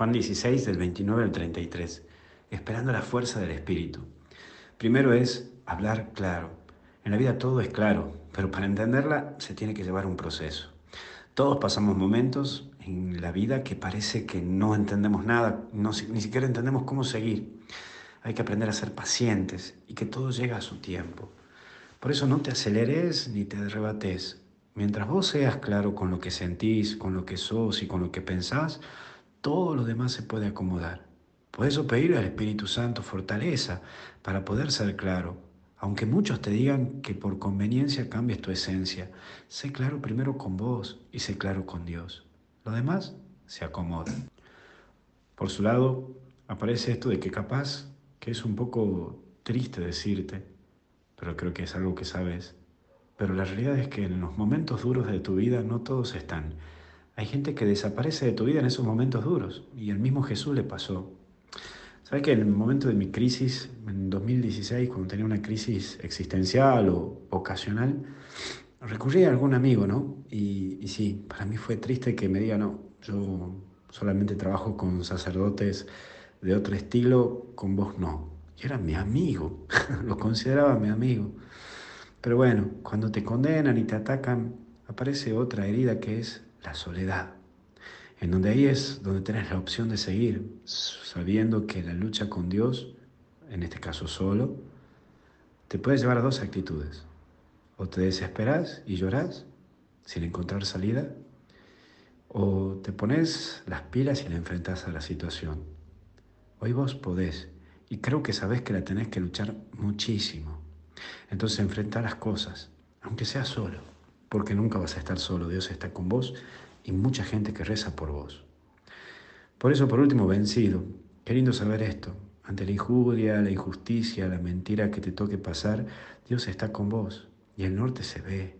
Juan 16 del 29 al 33, esperando la fuerza del Espíritu. Primero es hablar claro. En la vida todo es claro, pero para entenderla se tiene que llevar un proceso. Todos pasamos momentos en la vida que parece que no entendemos nada, no, ni siquiera entendemos cómo seguir. Hay que aprender a ser pacientes y que todo llega a su tiempo. Por eso no te aceleres ni te arrebates. Mientras vos seas claro con lo que sentís, con lo que sos y con lo que pensás, todo lo demás se puede acomodar. Por eso pedir al Espíritu Santo fortaleza para poder ser claro. Aunque muchos te digan que por conveniencia cambies tu esencia, sé claro primero con vos y sé claro con Dios. Lo demás se acomoda. Por su lado, aparece esto de que capaz que es un poco triste decirte, pero creo que es algo que sabes. Pero la realidad es que en los momentos duros de tu vida no todos están. Hay gente que desaparece de tu vida en esos momentos duros y al mismo Jesús le pasó. ¿Sabes que en el momento de mi crisis, en 2016, cuando tenía una crisis existencial o ocasional, recurrí a algún amigo, ¿no? Y, y sí, para mí fue triste que me diga, no, yo solamente trabajo con sacerdotes de otro estilo, con vos no. Y era mi amigo, lo consideraba mi amigo. Pero bueno, cuando te condenan y te atacan, aparece otra herida que es la soledad. En donde ahí es donde tenés la opción de seguir, sabiendo que la lucha con Dios, en este caso solo, te puede llevar a dos actitudes. O te desesperas y lloras sin encontrar salida, o te pones las pilas y la enfrentas a la situación. Hoy vos podés y creo que sabés que la tenés que luchar muchísimo. Entonces enfrenta las cosas, aunque sea solo, porque nunca vas a estar solo, Dios está con vos y mucha gente que reza por vos. Por eso, por último, vencido, queriendo saber esto, ante la injuria, la injusticia, la mentira que te toque pasar, Dios está con vos y el norte se ve.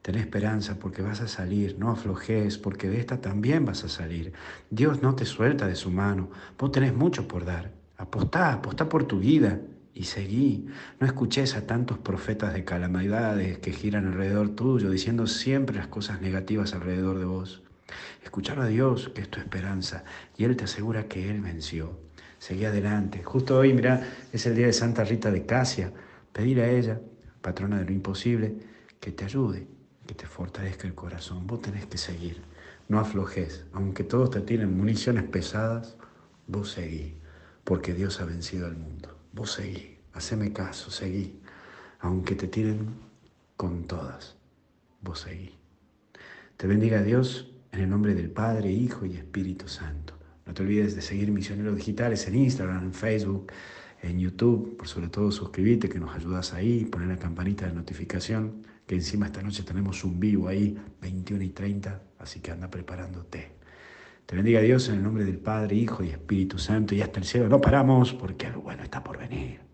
Ten esperanza porque vas a salir, no aflojes porque de esta también vas a salir. Dios no te suelta de su mano, vos tenés mucho por dar. Apostá, apostá por tu vida y seguí. No escuches a tantos profetas de calamidades que giran alrededor tuyo, diciendo siempre las cosas negativas alrededor de vos. Escuchar a Dios, que es tu esperanza, y Él te asegura que Él venció. Seguí adelante. Justo hoy, mira, es el día de Santa Rita de Casia. Pedir a ella, patrona de lo imposible, que te ayude, que te fortalezca el corazón. Vos tenés que seguir. No aflojes. Aunque todos te tienen municiones pesadas, vos seguí. Porque Dios ha vencido al mundo. Vos seguí, haceme caso, seguí. Aunque te tiren con todas, vos seguí. Te bendiga Dios en el nombre del Padre, Hijo y Espíritu Santo. No te olvides de seguir Misioneros Digitales en Instagram, en Facebook, en YouTube. Por sobre todo suscribirte que nos ayudas ahí, poner la campanita de notificación, que encima esta noche tenemos un vivo ahí, 21 y 30, así que anda preparándote. Te bendiga Dios en el nombre del Padre, Hijo y Espíritu Santo y hasta el cielo. No paramos porque algo bueno está por venir.